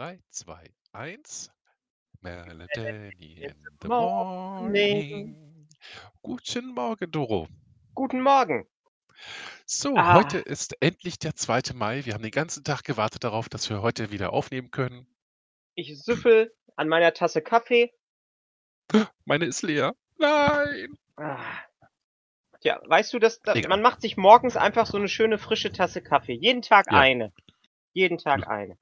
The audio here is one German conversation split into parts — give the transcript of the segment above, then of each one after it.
3, 2, 1. Melody in the Morning. Guten Morgen, Doro. Guten Morgen. So, heute Ah, ist endlich der 2. Mai. Wir haben den ganzen Tag gewartet darauf, dass wir heute wieder aufnehmen können. ich süffel an meiner Tasse Kaffee. Meine ist leer. Nein. Ah, tja, weißt du, dass da, Egal. man macht sich morgens einfach so eine schöne frische Tasse Kaffee. Jeden Tag Ja. eine. Jeden Tag eine.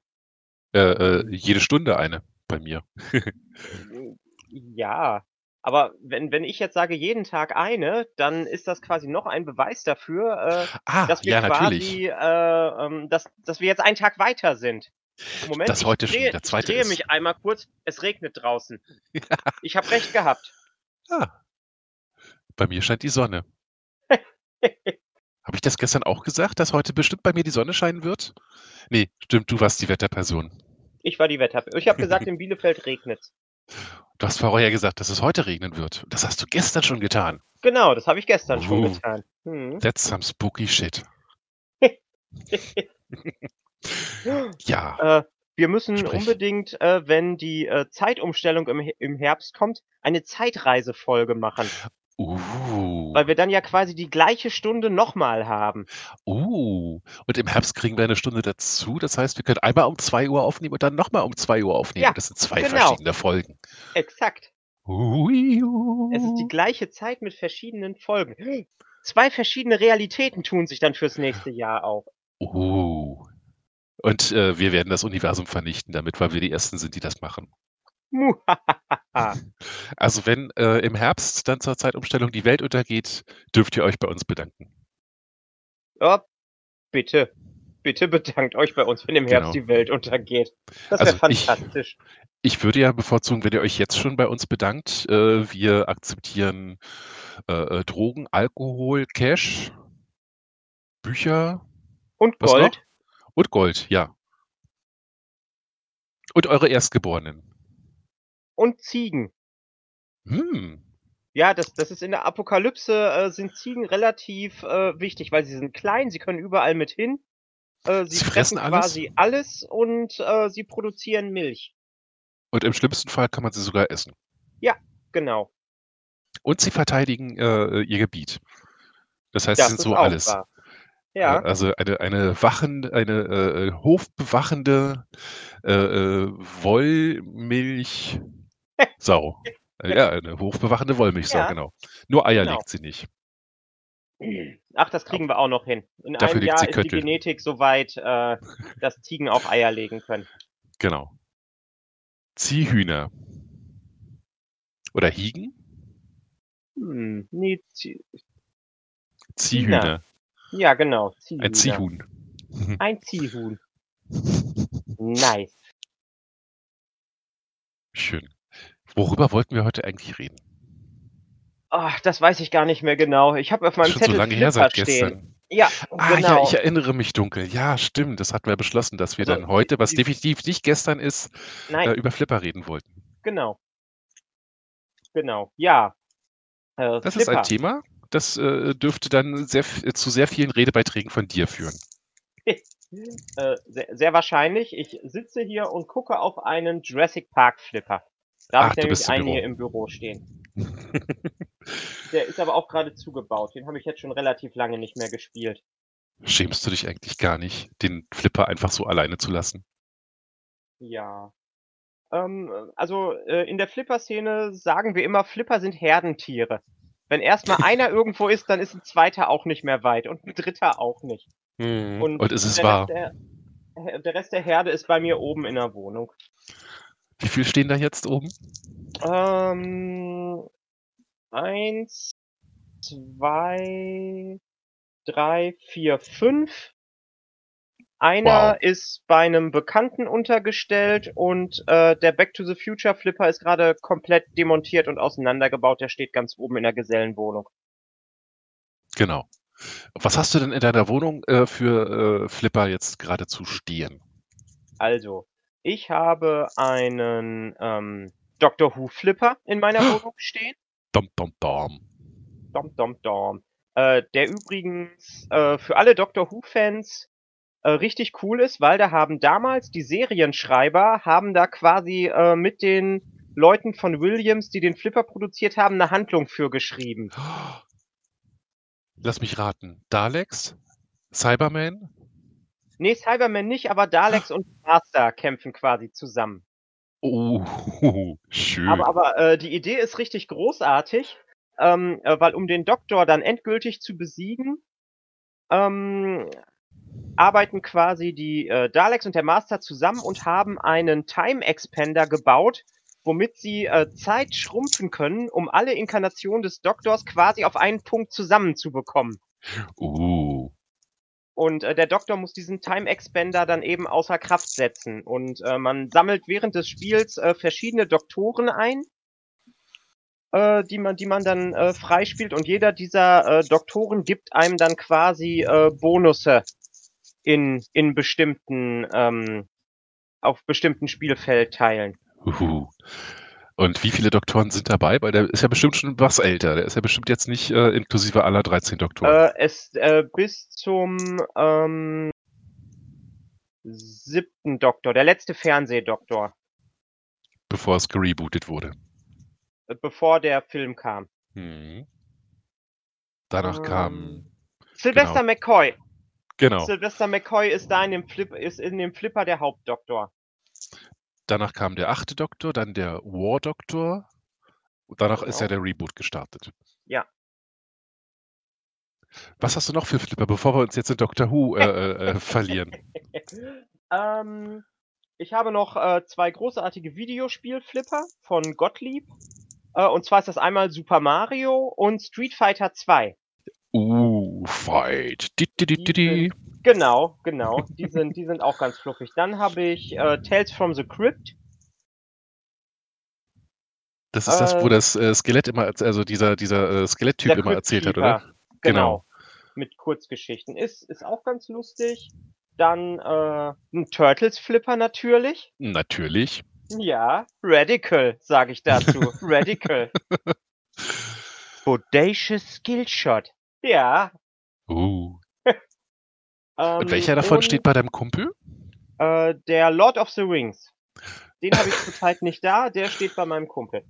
Äh, äh, jede Stunde eine bei mir. Ja, aber wenn, wenn ich jetzt sage jeden Tag eine, dann ist das quasi noch ein Beweis dafür, äh, Ah, dass wir ja, quasi, äh, ähm, dass, dass wir jetzt einen Tag weiter sind. Moment, ich heute schon drehe, der ich zweite drehe ist. mich einmal kurz. Es regnet draußen. Ich habe recht gehabt. Ah, bei mir scheint die Sonne. Habe ich das gestern auch gesagt, dass heute bestimmt bei mir die Sonne scheinen wird? Nee, stimmt, du warst die Wetterperson. Ich war die Wetter. Ich habe gesagt, in Bielefeld regnet's. Du hast vorher gesagt, dass es heute regnen wird. Das hast du gestern schon getan. Genau, das habe ich gestern schon Uh. getan. Hm. That's some spooky shit. Ja, Äh, wir müssen Sprich. unbedingt, äh, wenn die äh, Zeitumstellung im, im Herbst kommt, eine Zeitreisefolge machen. uh, Weil wir dann ja quasi die gleiche Stunde nochmal haben. uh. Und im Herbst kriegen wir eine Stunde dazu. Das heißt, wir können einmal um 2 Uhr aufnehmen und dann nochmal um 2 Uhr aufnehmen. Ja, das sind zwei genau. verschiedene Folgen. Exakt. Ui, Es ist die gleiche Zeit mit verschiedenen Folgen. Zwei verschiedene Realitäten tun sich dann fürs nächste Jahr auf. uh. Und äh, wir werden das Universum vernichten damit, weil wir die Ersten sind, die das machen. Also wenn äh, im Herbst dann zur Zeitumstellung die Welt untergeht, dürft ihr euch bei uns bedanken. ja, bitte. Bitte bedankt euch bei uns, wenn im Herbst Genau. die Welt untergeht. Das wäre Also ich- fantastisch. Ich würde ja bevorzugen, wenn ihr euch jetzt schon bei uns bedankt. Äh, wir akzeptieren äh, äh, Drogen, Alkohol, Cash, Bücher Und Gold. und Gold, ja. Und eure Erstgeborenen. Und Ziegen. Hm. Ja, das, das ist in der Apokalypse, äh, sind Ziegen relativ äh, wichtig, weil sie sind klein, sie können überall mit hin. Äh, sie, Sie fressen fressen alles? quasi alles und äh, sie produzieren Milch. Und im schlimmsten Fall kann man sie sogar essen. Genau. Und sie verteidigen äh, ihr Gebiet. Das heißt, Das sie sind so alles. wahr. Äh, Ja, Also eine, eine wachen, eine hofbewachende Wollmilch Sau. Ja, eine hofbewachende Wollmilchsau, Ja, genau. Nur Eier genau. legt sie nicht. Ach, das kriegen wir auch noch hin. In Dafür einem Jahr sie ist Köttel. die Genetik so weit, äh, dass Ziegen auch Eier legen können. Genau. Ziehhühner. Oder Hiegen? Hm, nee, Zie Ziehhühner. ja, genau. Ein Ziehhühner. Ziehhuhn. Ein Ziehhuhn. Nice. Schön. Worüber wollten wir heute eigentlich reden? Ach, das weiß ich gar nicht mehr genau. Ich habe auf meinem Schon Zettel so lange her seit stehen. gestern. Ja, Ah genau. ja, ich erinnere mich dunkel. Ja, stimmt. Das hatten wir beschlossen, dass wir Also, dann heute, was definitiv nicht gestern ist, äh, über Flipper reden wollten. genau. Genau. Ja. Äh, Das Flipper. ist ein Thema, das äh, dürfte dann sehr, äh, zu sehr vielen Redebeiträgen von dir führen. Äh, sehr, sehr wahrscheinlich. Ich sitze hier und gucke auf einen Jurassic Park Flipper. Da habe ich nämlich bist im einen Büro. hier im Büro stehen. Der ist aber auch gerade zugebaut. Den habe ich jetzt schon relativ lange nicht mehr gespielt. Schämst du dich eigentlich gar nicht, den Flipper einfach so alleine zu lassen? Ja. Ähm, also äh, in der Flipper-Szene sagen wir immer, Flipper sind Herdentiere. Wenn erstmal einer irgendwo ist, dann ist ein zweiter auch nicht mehr weit und ein dritter auch nicht. Und, Und ist es der wahr? Rest, der, der Rest der Herde ist bei mir oben in der Wohnung. Wie viel stehen da jetzt oben? Ähm, eins, zwei, drei, vier, fünf. Einer Wow. ist bei einem Bekannten untergestellt und äh, der Back to the Future Flipper ist gerade komplett demontiert und auseinandergebaut. Der steht ganz oben in der Gesellenwohnung. Genau. Was hast du denn in deiner Wohnung äh, für äh, Flipper jetzt geradezu stehen? Also, ich habe einen ähm, Doctor Who Flipper in meiner Wohnung stehen. Dom, dom, dom. Dom, dom, dom. Äh, der übrigens äh, für alle Doctor Who-Fans äh, richtig cool ist, weil da haben damals die Serienschreiber haben da quasi, äh, mit den Leuten von Williams, die den Flipper produziert haben, 'ne Handlung für geschrieben. Lass mich raten. Daleks? Cybermen? Ne, Cybermen nicht, aber Daleks und Master kämpfen quasi zusammen. Oh, schön. Aber aber, äh, die Idee ist richtig großartig, ähm, äh, weil um den Doktor dann endgültig zu besiegen, ähm, arbeiten quasi die, äh, Daleks und der Master zusammen und haben einen Time Expander gebaut, womit sie, äh, Zeit schrumpfen können, um alle Inkarnationen des Doktors quasi auf einen Punkt zusammenzubekommen. Uh. Und, äh, der Doktor muss diesen Time Expander dann eben außer Kraft setzen. Und, äh, man sammelt während des Spiels, äh, verschiedene Doktoren ein äh, die man die man dann, äh, freispielt und jeder dieser, äh, Doktoren gibt einem dann quasi, äh, Bonusse in in bestimmten ähm, auf bestimmten Spielfeldteilen. Uhu. Und wie viele Doktoren sind dabei? Weil der ist ja bestimmt schon was älter. Der ist ja bestimmt jetzt nicht, äh, inklusive aller 13 Doktoren. Äh, es äh, bis zum, ähm 7. Doktor, der letzte Fernsehdoktor. Bevor es gerebootet wurde. Äh, bevor der Film kam. Mhm. Danach kam Ähm, Sylvester genau. McCoy. Genau. Sylvester McCoy ist da in dem Flip ist in dem Flipper der Hauptdoktor. Danach kam der 8. Doktor, dann der War Doktor. Und danach ist ja Genau. der Reboot gestartet. Ja. Was hast du noch für Flipper, bevor wir uns jetzt in Doctor Who, äh, äh, äh, verlieren? Ähm, ich habe noch, äh, 2 großartige Videospiel-Flipper von Gottlieb. Äh, und zwar ist das einmal Super Mario und Street Fighter 2. Uh, Fight. Di, di, di, di, Die di. sind genau, genau. Die sind die sind auch ganz fluffig. Dann habe ich, äh, Tales from the Crypt. Das ist das, wo Äh das, äh, Skelett immer also dieser dieser, äh, Skeletttyp immer erzählt hat, oder? Genau. Mit Kurzgeschichten. Ist ist auch ganz lustig. Dann, äh, 'n Turtles-Flipper natürlich. Natürlich. Ja, Radical, sage ich dazu. Radical. Bodacious Skillshot. Ja. Uh. Ähm, Und welcher davon und, steht bei deinem Kumpel? Äh, der Lord of the Rings. Den habe ich zurzeit nicht da, der steht bei meinem Kumpel.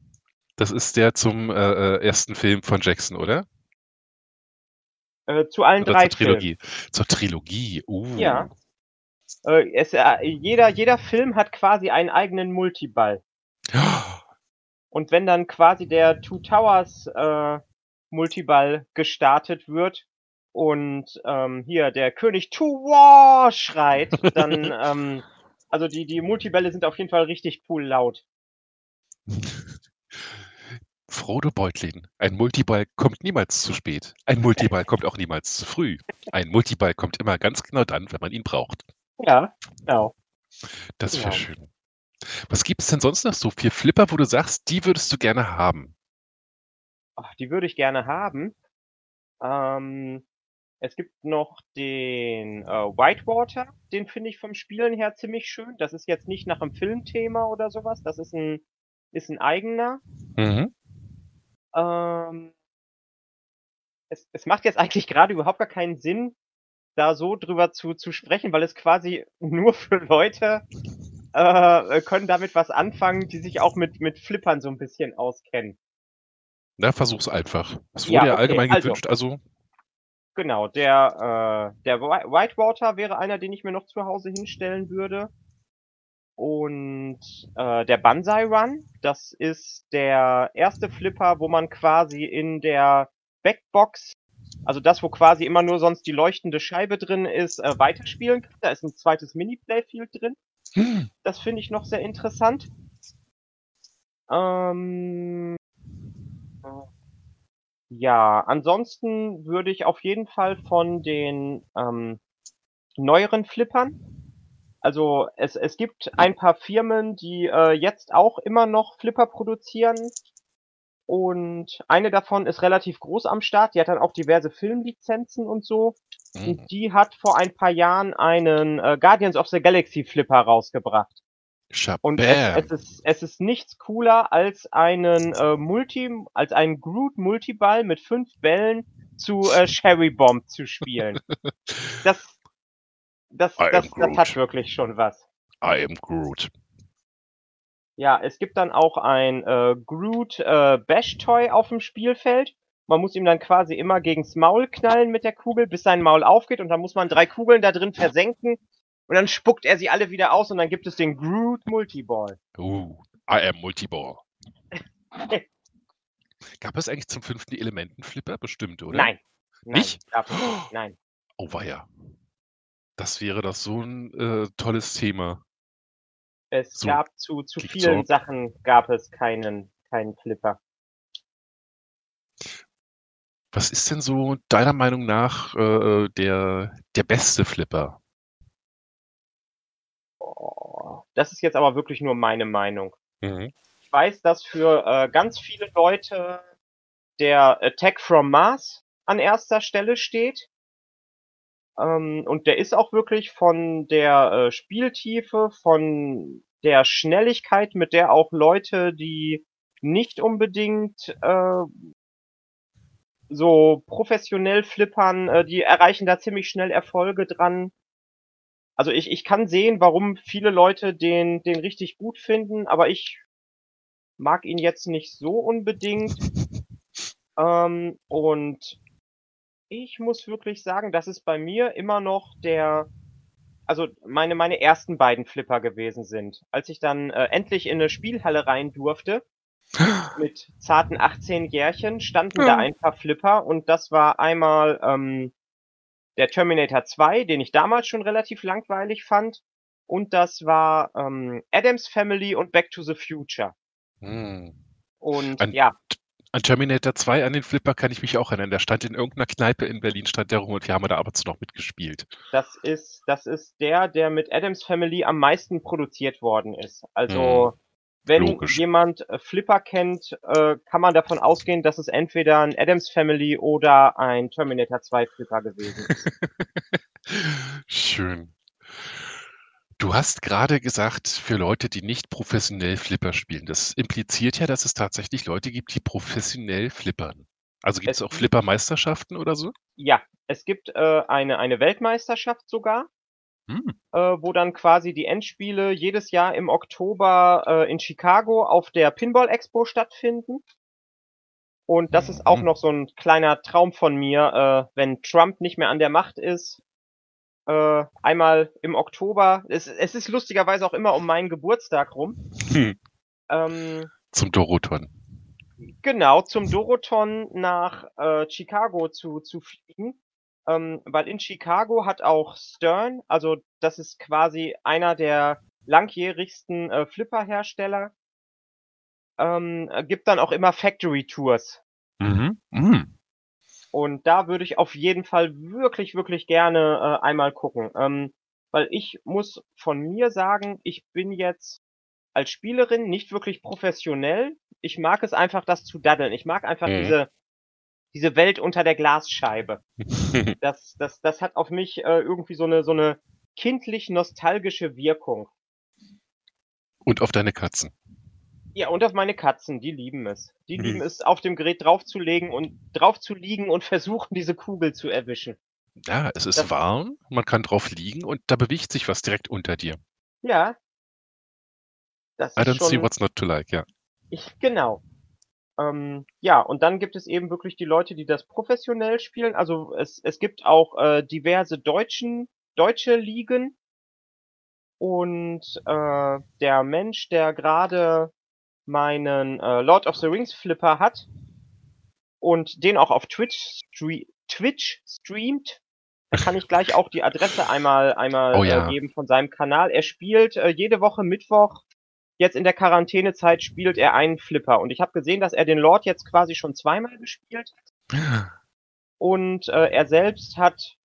Das ist der zum, äh, äh, 1. Film von Jackson, oder? Äh, zu allen Oder 3 zur Trilogie? Zur Trilogie, Filmen. Ja. uh. Äh, es äh, jeder jeder Film hat quasi einen eigenen Multiball. Und wenn dann quasi der Two Towers, Multiball gestartet wird und, ähm, hier der König to war schreit, dann, ähm also die die Multibälle sind auf jeden Fall richtig cool laut. Frodo Beutlin: „Ein Multiball kommt niemals zu spät. Ein Multiball kommt auch niemals zu früh. Ein Multiball kommt immer ganz genau dann, wenn man ihn braucht.“ Ja, genau. Das wäre Genau. schön. Was gibt's denn sonst noch so für Flipper, wo du sagst, die würdest du gerne haben? Ach, die würde ich gerne haben. Ähm, es gibt noch den, äh, Whitewater, den finde ich vom Spielen her ziemlich schön. Das ist jetzt nicht nach 'm Filmthema oder so was. Das ist 'n ist 'n eigener. Mhm. Ähm es es macht jetzt eigentlich grade überhaupt gar keinen Sinn, da so drüber zu zu sprechen, weil es quasi nur für Leute äh, äh, können damit was anfangen, die sich auch mit mit Flippern so 'n bisschen auskennen. Na, versuch's einfach. Es wurde Ja, ja okay, allgemein also gewünscht, also Genau, der, äh der Whi Whitewater wäre einer, den ich mir noch zu Hause hinstellen würde. Und, äh, der Banzai Run, das ist der 1. Flipper, wo man quasi in der Backbox also das, wo quasi immer nur sonst die leuchtende Scheibe drin ist, äh, weiterspielen kann. Da ist 'n 2. Mini-Playfield drin. Hm. Das finde ich noch sehr interessant. Ähm äh, ja, ansonsten würde ich auf jeden Fall von den, ähm, neueren Flippern also es es gibt ein paar Firmen, die, äh, jetzt auch immer noch Flipper produzieren. Und eine davon ist relativ groß am Start. Die hat dann auch diverse Filmlizenzen und so. Mhm. Und die hat vor ein paar Jahren einen, äh, Guardians of the Galaxy Flipper rausgebracht. Und es es ist es ist nichts cooler als einen, äh, Multi als einen Groot Multiball mit 5 Bällen zu, äh, Cherry Bomb zu spielen. Das Das I das das hat wirklich schon was. I am Groot. Ja, es gibt dann auch ein, äh, Groot, äh, Bash-Toy auf'm Spielfeld. Man muss ihm dann quasi immer gegen's Maul knallen mit der Kugel, bis sein Maul aufgeht und dann muss man 3 Kugeln da drin versenken und dann spuckt er sie alle wieder aus und dann gibt es den Groot Multiball. Uh, I am Multiball. Gab es eigentlich zum 5. die Elementenflipper? Bestimmt, oder? Nein. Nein, Nicht? nicht. Nein. Oh weia. Das wäre doch so 'n, äh, tolles Thema. Es So, gab zu zu vielen auch Sachen gab es keinen keinen Flipper. Was ist denn so deiner Meinung nach, äh, äh, der der beste Flipper? Oh, das ist jetzt aber wirklich nur meine Meinung. Mhm. Ich weiß, dass für, äh, ganz viele Leute der Attack from Mars an 1. Stelle steht. Ähm, und der ist auch wirklich von der, äh, Spieltiefe, von der Schnelligkeit, mit der auch Leute, die nicht unbedingt, äh, so professionell flippern, äh, die erreichen da ziemlich schnell Erfolge dran. Also, ich ich kann sehen, warum viele Leute den den richtig gut finden, aber ich mag ihn jetzt nicht so unbedingt. Ähm, und ich muss wirklich sagen, das ist bei mir immer noch der also, meine meine ersten beiden Flipper gewesen sind. Als ich dann, äh, endlich in 'ne Spielhalle rein durfte mit zarten 18 Jährchen, standen da Ja. ein paar Flipper und das war einmal, ähm, der Terminator 2, den ich damals schon relativ langweilig fand, und das war, ähm, Addams Family und Back to the Future. Hm. Und An ja. An Terminator 2, an den Flipper kann ich mich auch erinnern. Der stand in irgend 'ner Kneipe in Berlin stand der rum und wir haben da ab und zu noch mitgespielt. Das ist das ist der, der mit Addams Family am meisten produziert worden ist. Also, wenn Logisch. jemand, äh, Flipper kennt, äh, kann man davon ausgehen, dass es entweder 'n Addams Family oder ein Terminator 2 Flipper gewesen ist. Schön. Du hast grade gesagt, für Leute, die nicht professionell Flipper spielen. Das impliziert ja, dass es tatsächlich Leute gibt, die professionell flippern. Also, gibt's Es auch gibt Flippermeisterschaften oder so? Ja, es gibt, äh, eine eine Weltmeisterschaft sogar, Hm. äh, wo dann quasi die Endspiele jedes Jahr im Oktober, äh, in Chicago auf der Pinball Expo stattfinden. Und das ist auch Mhm. noch so 'n kleiner Traum von mir, äh, wenn Trump nicht mehr an der Macht ist, äh, einmal im Oktober es es ist lustigerweise auch immer um meinen Geburtstag rum. Hm. Ähm Zum Dorothon. Genau, zum Dorothon nach, äh, Chicago zu zu fliegen. Ähm, weil in Chicago hat auch Stern also, das ist quasi einer der langjährigsten, äh, Flipper-Hersteller ähm, äh, gibt dann auch immer Factory Tours. Mhm. Hm. Und da würde ich auf jeden Fall wirklich, wirklich gerne, äh, einmal gucken. Ähm, weil ich muss von mir sagen, ich bin jetzt als Spielerin nicht wirklich professionell. Ich mag es einfach, das zu daddeln. Ich mag einfach Mhm. diese diese Welt unter der Glasscheibe. Das das das hat auf mich, äh, irgendwie so 'ne so 'ne kindlich-nostalgische Wirkung. Und auf deine Katzen. Ja, und auf meine Katzen, die lieben es. Die lieben Mhm. es, auf dem Gerät draufzulegen und drauf zu liegen und versuchen, diese Kugel zu erwischen. Ja, es ist Das warm, man kann drauf liegen und da bewegt sich was direkt unter dir. Ja. Das I don't see schon what's not to like, ja. Ich genau. Ähm, ja, und dann gibt es eben wirklich die Leute, die das professionell spielen. Also, es es gibt auch, äh, diverse deutschen deutsche Ligen. Und, äh, der Mensch, der grade meinen, äh, Lord of the Rings Flipper hat und den auch auf Twitch stre Twitch streamt, da kann ich gleich auch die Adresse einmal einmal, Oh äh, ja. geben von seinem Kanal. Er spielt, äh, jede Woche Mittwoch jetzt in der Quarantänezeit spielt er einen Flipper. Und ich habe gesehen, dass er den Lord jetzt quasi schon zweimal gespielt hat. Und, äh, er selbst hat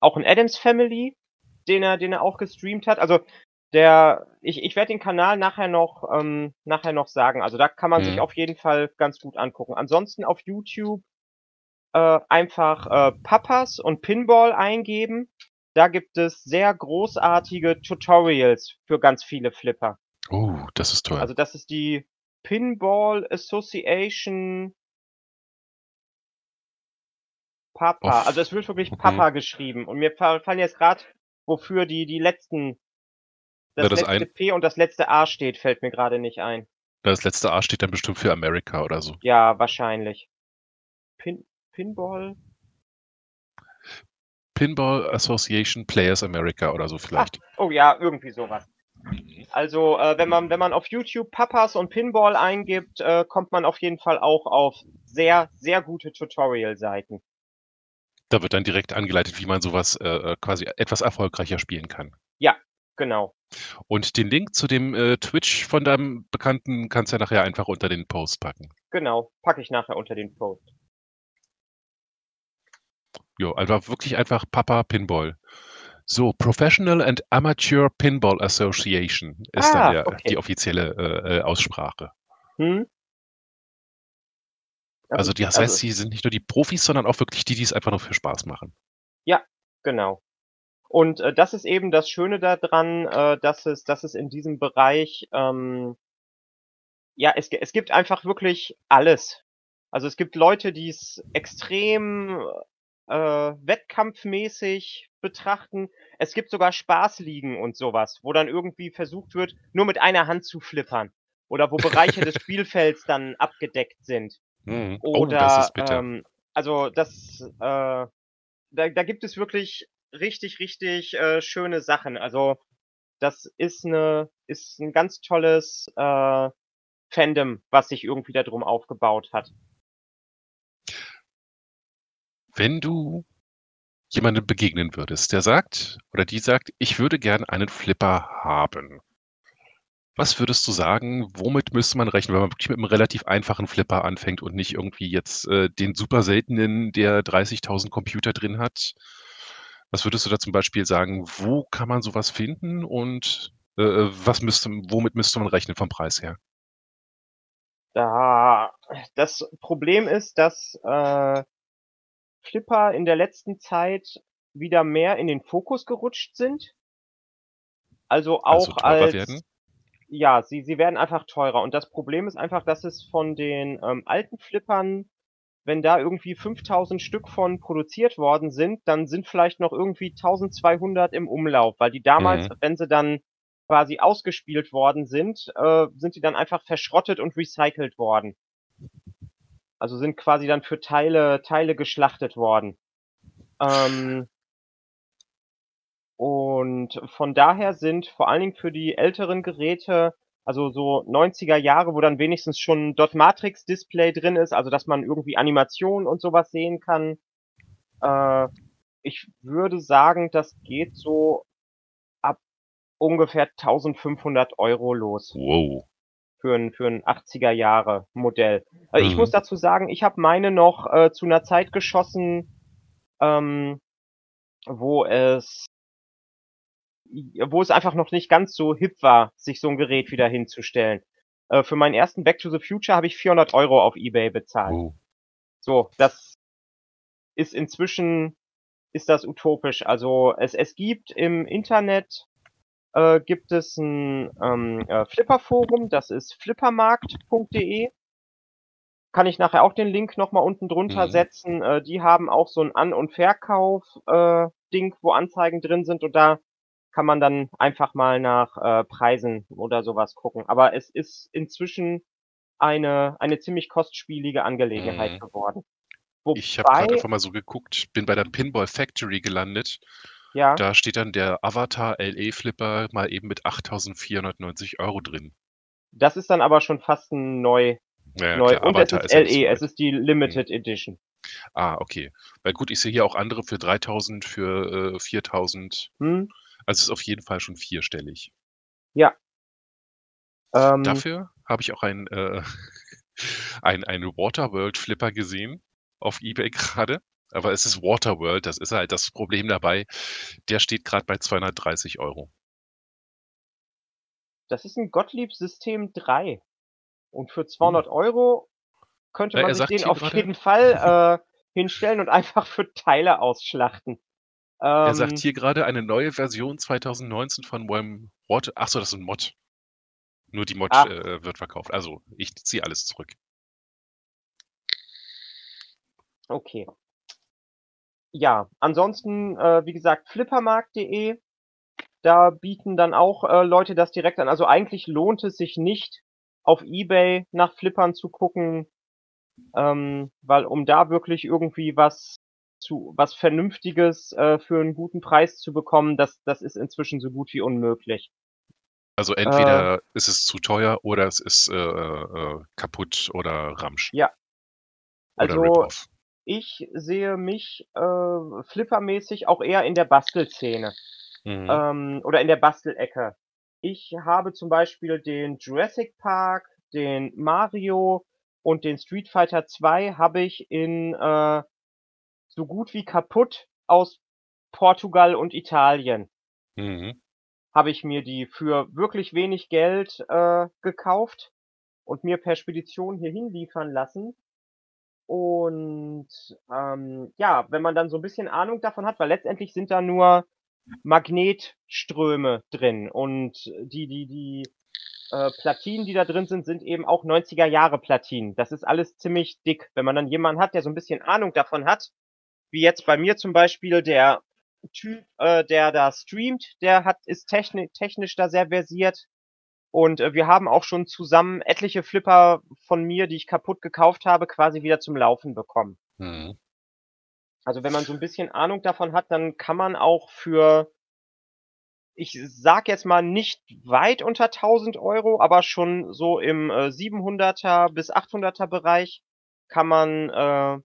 auch 'n Addams Family, den er den er auch gestreamt hat. Also, der ich ich werde den Kanal nachher noch ähm, nachher noch sagen. Also, da kann man sich Mhm. auf jeden Fall ganz gut angucken. Ansonsten auf YouTube, äh, einfach, äh, Papas und Pinball eingeben. Da gibt es sehr großartige Tutorials für ganz viele Flipper. Oh, das ist toll. Also, das ist die Pinball Association Papa. Of Also, es wird wirklich mhm. Papa geschrieben. Und mir fa fallen jetzt grad wofür die die letzten das Ja, das letzte ein P und das letzte A steht, fällt mir grade nicht ein. Das letzte A steht dann bestimmt für America oder so. Ja, wahrscheinlich. Pin Pinball? Pinball Association Players America oder so vielleicht. oh ja, irgendwie so was. Mhm. Also, äh, wenn man wenn man auf YouTube Papas und Pinball eingibt, äh, kommt man auf jeden Fall auch auf sehr, sehr gute Tutorial-Seiten. Da wird dann direkt angeleitet, wie man so was, äh, äh, quasi etwas erfolgreicher spielen kann. Ja, genau. Und den Link zu dem, äh, Twitch von deinem Bekannten kannst du ja nachher einfach unter den Post packen. Genau, packe ich nachher unter den Post. Jo, einfach wirklich einfach Papa Pinball. So, Professional and Amateur Pinball Association ist dann Ah, der okay. die offizielle, äh, äh, Aussprache. Mhm. Also, die das also heißt, sie sind nicht nur die Profis, sondern auch wirklich die, die es einfach nur für Spaß machen. Ja, genau. Und, äh, das ist eben das Schöne da dran, äh, dass es dass es in diesem Bereich, ähm ja, es es gibt einfach wirklich alles. Also, es gibt Leute, die's extrem, äh, wettkampfmäßig betrachten. Es gibt sogar Spaßligen und so was, wo dann irgendwie versucht wird, nur mit einer Hand zu flippern oder wo Bereiche des Spielfelds dann abgedeckt sind. Mhm. Oh, das Oder, ist bitter. ähm also, das, äh da da gibt es wirklich richtig, richtig, äh, schöne Sachen. Also, das ist 'ne ist 'n ganz tolles, äh, Fandom, was sich irgendwie da drum aufgebaut hat. Wenn du jemandem begegnen würdest, der sagt oder die sagt: „Ich würde gern einen Flipper haben.“ Was würdest du sagen, womit müsste man rechnen, wenn man wirklich mit 'nem relativ einfachen Flipper anfängt und nicht irgendwie jetzt, äh, den super seltenen, der 30.000 Computer drin hat? Was würdest du da zum Beispiel sagen, wo kann man so was finden und, äh, äh, was müsste womit müsste man rechnen vom Preis her? Da das Problem ist, dass, äh, Flipper in der letzten Zeit wieder mehr in den Fokus gerutscht sind. Also, Also, auch teurer als werden? ja, sie sie werden einfach teurer. Und das Problem ist einfach, dass es von den, ähm, alten Flippern wenn da irgendwie 5.000 Stück von produziert worden sind, dann sind vielleicht noch irgendwie 1.200 im Umlauf, weil die damals, Mhm. wenn sie dann quasi ausgespielt worden sind, äh, sind die dann einfach verschrottet und recycelt worden. Also, sind quasi dann für Teile Teile geschlachtet worden. Ähm und von daher sind vor allen Dingen für die älteren Geräte, also, so 90er Jahre, wo dann wenigstens schon 'n Dot-Matrix-Display drin ist, also, dass man irgendwie Animationen und so was sehen kann. Äh, ich würde sagen, das geht so ab ungefähr 1.500 € los. Wow. Für 'n für 'n 80er Jahre Modell. Äh, ich muss Mhm. dazu sagen, ich habe meine noch, äh, zu 'ner Zeit geschossen, ähm, wo es wo es einfach noch nicht ganz so hip war, sich so 'n Gerät wieder hinzustellen. Äh, für meinen ersten Back to the Future habe ich 400 € auf eBay bezahlt. Oh. So, das ist inzwischen ist das utopisch. Also, es es gibt im Internet, äh, gibt es 'n, ähm, äh, Flipper-Forum, das ist flippermarkt.de. Kann ich nachher auch den Link noch mal unten drunter Mhm. setzen. Äh, die haben auch so 'n An und Verkauf äh, Ding, wo Anzeigen drin sind und da kann man dann einfach mal nach, äh, Preisen oder so was gucken. Aber es ist inzwischen eine eine ziemlich kostspielige Angelegenheit Mhm. geworden. Ich habe Wobei einfach mal so geguckt, bin bei der Pinball Factory gelandet. Ja. Da steht dann der Avatar LE Flipper mal eben mit 8.490 € drin. Das ist dann aber schon fast 'n neu Ja, neu klar, und es Avatar ist ist so LE, es ist die Mhm. Limited Edition. Ah, okay. Weil gut, ich sehe hier auch andere für 3.000, für, äh, 4.000. Mhm. Also, es ist auf jeden Fall schon vierstellig. Ja. Ähm Dafür habe ich auch einen, äh einen einen Waterworld Flipper gesehen auf eBay grade. Aber es ist Waterworld, das ist halt das Problem dabei. Der steht grad bei 230 €. Das ist 'n Gottlieb System 3. Und für Oh. 200 € könnte Ja, man er sich den auf grade jeden Fall, äh, hinstellen und einfach für Teile ausschlachten. Er sagt Ähm hier grade eine neue Version 2019 von Wham What? Ach so, das ist 'n Mod. Nur die Mod, Ah. äh, wird verkauft. Also, ich ziehe alles zurück. Okay. Ja, ansonsten, äh, wie gesagt, flippermarkt.de da bieten dann auch äh, Leute das direkt an. Also eigentlich lohnt es sich nicht, auf eBay nach Flippern zu gucken, ähm, weil um da wirklich irgendwie was zu was Vernünftiges äh, für einen guten Preis zu bekommen, das, das ist inzwischen so gut wie unmöglich. Also entweder äh, ist es zu teuer oder es ist äh, äh, kaputt oder Ramsch. Ja. Also ich sehe mich äh, flippermäßig auch eher in der Bastelszene mhm. ähm, oder in der Bastelecke. Ich habe zum Beispiel den Jurassic Park, den Mario und den Street Fighter 2 habe ich in äh, so gut wie kaputt aus Portugal und Italien. Mhm. Habe ich mir die für wirklich wenig Geld äh, gekauft und mir per Spedition hier hinliefern lassen. Und ähm, ja, wenn man dann so ein bisschen Ahnung davon hat, weil letztendlich sind da nur Magnetströme drin und die, die, die äh, Platinen, die da drin sind, sind eben auch 90er Jahre Platinen. Das ist alles ziemlich dick. Wenn man dann jemanden hat, der so ein bisschen Ahnung davon hat, wie jetzt bei mir zum Beispiel der Typ, äh, der da streamt, der hat, ist techni technisch da sehr versiert. Und äh, wir haben auch schon zusammen etliche Flipper von mir, die ich kaputt gekauft habe, quasi wieder zum Laufen bekommen. Mhm. Also wenn man so ein bisschen Ahnung davon hat, dann kann man auch für, ich sag jetzt mal nicht weit unter 1000 Euro, aber schon so im äh, 700er bis 800er Bereich kann man äh,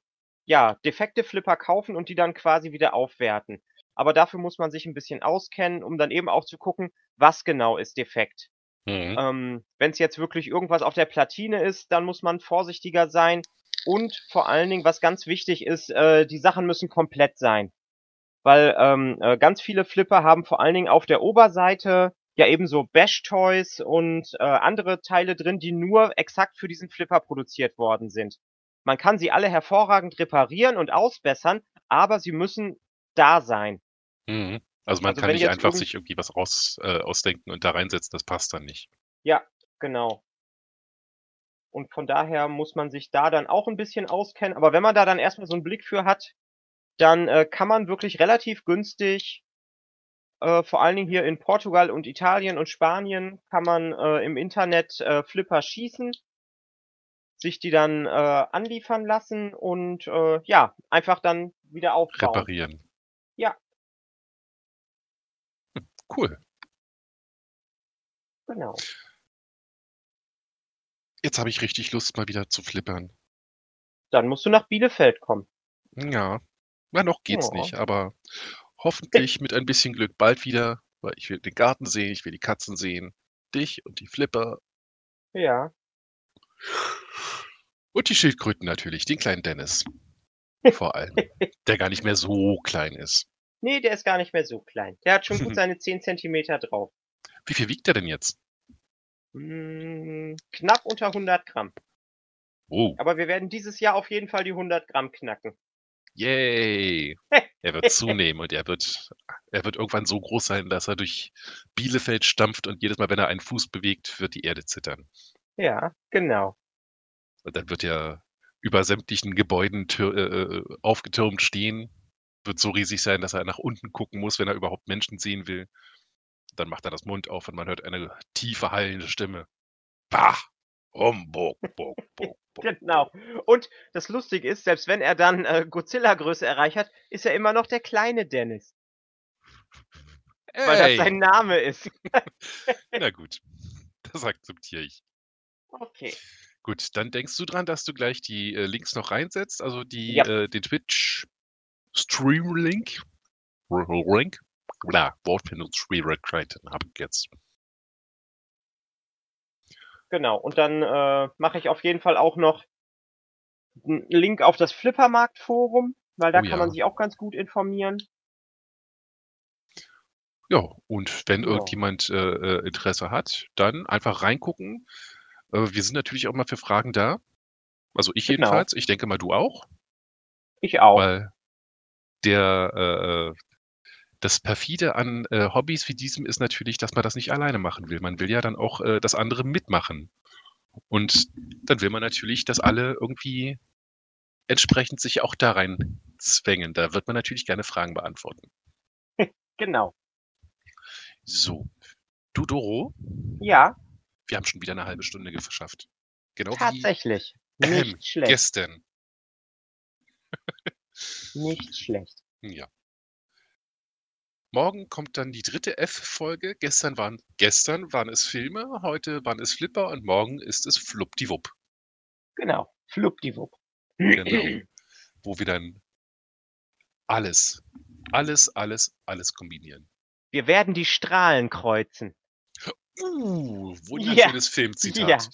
ja, defekte Flipper kaufen und die dann quasi wieder aufwerten. Aber dafür muss man sich ein bisschen auskennen, um dann eben auch zu gucken, was genau ist defekt. Mhm. Ähm, Wenn es jetzt wirklich irgendwas auf der Platine ist, dann muss man vorsichtiger sein. Und vor allen Dingen, was ganz wichtig ist, äh, die Sachen müssen komplett sein. Weil ähm, äh, ganz viele Flipper haben vor allen Dingen auf der Oberseite ja eben so Bash-Toys und äh, andere Teile drin, die nur exakt für diesen Flipper produziert worden sind. Man kann sie alle hervorragend reparieren und ausbessern, aber sie müssen da sein. Mhm. Also man also kann nicht einfach sich irgendwie was aus, äh, ausdenken und da reinsetzen, das passt dann nicht. Ja, genau. Und von daher muss man sich da dann auch ein bisschen auskennen. Aber wenn man da dann erstmal so einen Blick für hat, dann äh, kann man wirklich relativ günstig, äh, vor allen Dingen hier in Portugal und Italien und Spanien, kann man äh, im Internet äh, Flipper schießen sich die dann äh, anliefern lassen und äh, ja, einfach dann wieder aufbauen. Reparieren. Ja. Hm, cool. Genau. Jetzt habe ich richtig Lust, mal wieder zu flippern. Dann musst du nach Bielefeld kommen. Ja. Na, noch geht's oh. nicht, aber hoffentlich mit ein bisschen Glück bald wieder, weil ich will den Garten sehen, ich will die Katzen sehen, dich und die Flipper. Ja. Und die Schildkröten natürlich, den kleinen Dennis. Vor allem. der gar nicht mehr so klein ist. Nee, der ist gar nicht mehr so klein. Der hat schon gut seine 10 Zentimeter drauf. Wie viel wiegt der denn jetzt? Hm, knapp unter 100 Gramm. Oh. Aber wir werden dieses Jahr auf jeden Fall die 100 Gramm knacken. Yay! er wird zunehmen und er wird, er wird irgendwann so groß sein, dass er durch Bielefeld stampft und jedes Mal, wenn er einen Fuß bewegt, wird die Erde zittern. Ja, genau. Und dann wird er über sämtlichen Gebäuden äh, äh, aufgetürmt stehen, wird so riesig sein, dass er nach unten gucken muss, wenn er überhaupt Menschen sehen will. Dann macht er das Mund auf und man hört eine tiefe, hallende Stimme. Bah! Humbug, bug, bug, Genau. Und das Lustige ist, selbst wenn er dann äh, Godzilla-Größe erreicht hat, ist er immer noch der kleine Dennis. Ey. Weil das sein Name ist. Na gut, das akzeptiere ich. Okay. Gut, dann denkst du dran, dass du gleich die äh, Links noch reinsetzt, also die, Ja. äh, den Twitch-Stream-Link. Link. Na, Wortfindungsschwierigkeiten habe ich jetzt. Genau. Und dann äh, mache ich auf jeden Fall auch noch einen Link auf das Flippermarkt-Forum, weil da Oh kann man sich auch ganz gut informieren. Ja, und wenn Ja. irgendjemand äh, äh, Interesse hat, dann einfach reingucken. Äh, wir sind natürlich auch mal für Fragen da. Also ich Genau. jedenfalls. Ich denke mal, du auch. Ich auch. Weil der, äh, das perfide an äh, Hobbys wie diesem ist natürlich, dass man das nicht alleine machen will. Man will ja dann auch, äh, dass andere mitmachen. Und dann will man natürlich, dass alle irgendwie entsprechend sich auch da rein zwängen. Da wird man natürlich gerne Fragen beantworten. Genau. So. Du, Doro, Ja, wir haben schon wieder 'ne halbe Stunde geschafft. Genau wie tatsächlich. ähm, Nicht schlecht. gestern. Nicht schlecht. Ja. Morgen kommt dann die dritte F-Folge. Gestern waren gestern waren es Filme, heute waren es Flipper und morgen ist es Fluppdiwupp. Genau, fluppdiwupp. Genau. Wo wir dann alles, alles, alles, alles kombinieren. Wir werden die Strahlen kreuzen. Uh, Ja. wunderschönes Filmzitat.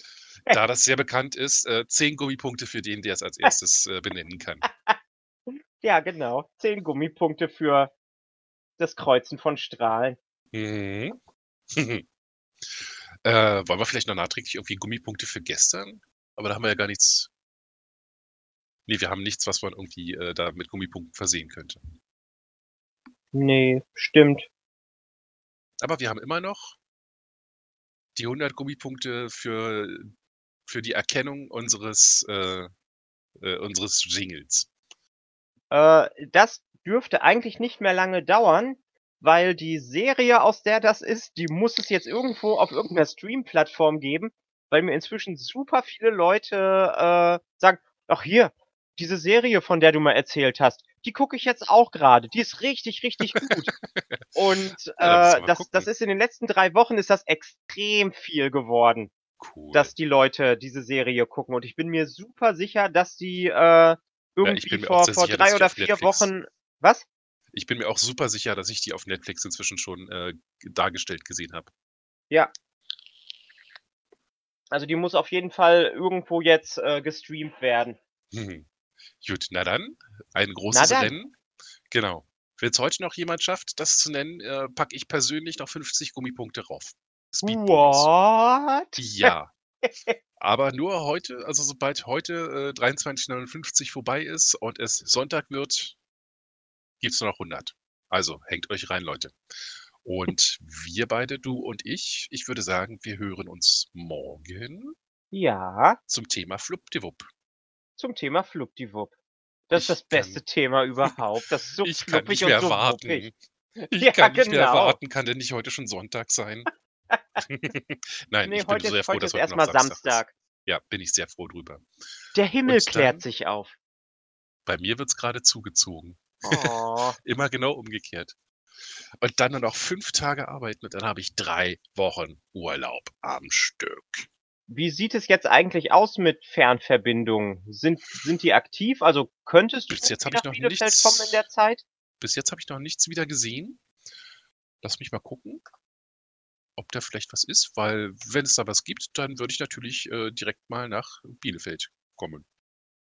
Ja. Da das sehr bekannt ist, äh, 10 Gummipunkte für den, der es als erstes äh, benennen kann. Ja, genau. 10 Gummipunkte für das Kreuzen von Strahlen. Mhm. äh, wollen wir vielleicht noch nachträglich irgendwie Gummipunkte für gestern? Aber da haben wir ja gar nichts. Nee, wir haben nichts, was man irgendwie äh, da mit Gummipunkten versehen könnte. Nee, stimmt. Aber wir haben immer noch die 100 Gummipunkte für, für die Erkennung unseres, äh, äh, unseres Jingles. Äh, das dürfte eigentlich nicht mehr lange dauern, weil die Serie, aus der das ist, die muss es jetzt irgendwo auf irgendeiner Stream-Plattform geben, weil mir inzwischen super viele Leute äh, sagen, ach hier, diese Serie, von der du mal erzählt hast, die gucke ich jetzt auch gerade. Die ist richtig, richtig gut. Und äh, das, das ist in den letzten drei Wochen ist das extrem viel geworden, Cool. dass die Leute diese Serie gucken. Und ich bin mir super sicher, dass die äh, irgendwie auch vor, vor sicher, drei oder vier Netflix- Wochen. Was? Ich bin mir auch super sicher, dass ich die auf Netflix inzwischen schon äh, dargestellt gesehen habe. Ja. Also die muss auf jeden Fall irgendwo jetzt äh, gestreamt werden. Hm. Gut, na dann, ein großes dann. Rennen. Genau. Wenn es heute noch jemand schafft, das zu nennen, äh, packe ich persönlich noch 50 Gummipunkte rauf. Speedbonus. What? Ja. Aber nur heute, also sobald heute äh, 23.59 vorbei ist und es Sonntag wird, gibt's nur noch 100. Also hängt euch rein, Leute. Und wir beide, du und ich, ich würde sagen, wir hören uns morgen Ja, zum Thema Fluppdiwupp. zum Thema Fluppdiwupp. Das ist Ich das beste Thema überhaupt. Das ist so ich kann nicht mehr so warten. Ich Ja, kann nicht mehr genau. warten. Kann denn nicht heute schon Sonntag sein? Nein, Nee, ich bin heute sehr ist, froh, heute dass ist heute erstmal Samstag, Samstag. Ja, bin ich sehr froh drüber. Der Himmel Und klärt dann- sich auf. Bei mir wird's gerade zugezogen. Oh. Immer genau umgekehrt. Und dann noch fünf Tage arbeiten und dann habe ich drei Wochen Urlaub am Stück. Wie sieht es jetzt eigentlich aus mit Fernverbindungen? Sind, sind die aktiv? Also könntest du Bis jetzt nach noch Bielefeld nichts- kommen in der Zeit? Bis jetzt habe ich noch nichts wieder gesehen. Lass mich mal gucken, ob da vielleicht was ist, weil wenn es da was gibt, dann würde ich natürlich äh, direkt mal nach Bielefeld kommen.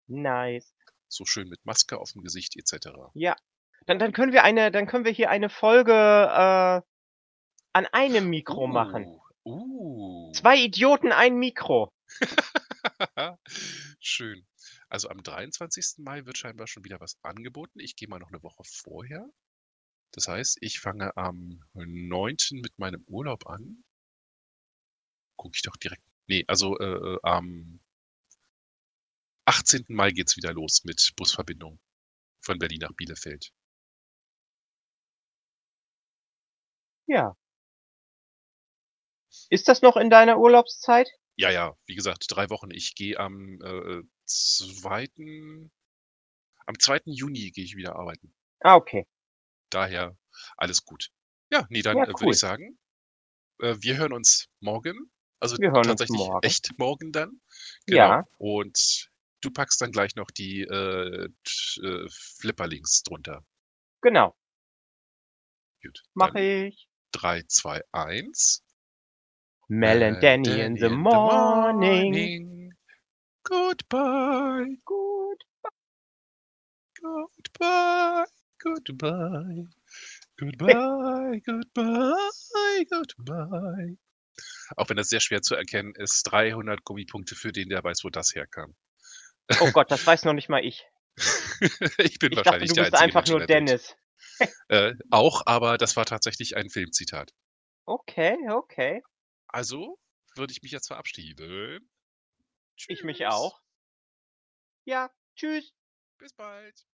Nice. So schön mit Maske auf dem Gesicht etc. Ja. Dann, dann können wir eine, dann können wir hier eine Folge äh, an einem Mikro machen. Uh. Zwei Idioten, ein Mikro. Schön. Also am 23. Mai wird scheinbar schon wieder was angeboten. Ich gehe mal noch eine Woche vorher. Das heißt, ich fange am 9. mit meinem Urlaub an. Gucke ich doch direkt. Nee, also äh, äh, am 18. Mai geht's wieder los mit Busverbindung von Berlin nach Bielefeld. Ja. Ist das noch in deiner Urlaubszeit? Ja, ja, wie gesagt, drei Wochen. Ich gehe am äh, 2. Am 2. Juni gehe ich wieder arbeiten. Ah, okay. Daher alles gut. Ja, nee, dann Ja, äh, würde cool. ich sagen, äh, wir hören uns morgen. Also Wir hören uns tatsächlich morgen. echt morgen dann. Ja. Und du packst dann gleich noch die äh, äh, Flipperlinks drunter. Genau. Gut. Mache ich. 3, 2, 1. Mel and Danny in the morning. Goodbye, Gut. goodbye, goodbye, goodbye, goodbye, goodbye. Auch wenn das sehr schwer zu erkennen ist, 300 Gummipunkte für den, der weiß, wo das herkam. Oh Gott, das weiß noch nicht mal ich. ich bin Ich dachte, wahrscheinlich du der bist einfach nur. Dennis. Äh, auch, aber das war tatsächlich ein Filmzitat. Okay, okay. Also würde ich mich jetzt verabschieden. Ich mich Tschüss. auch. Ja, tschüss. Bis bald.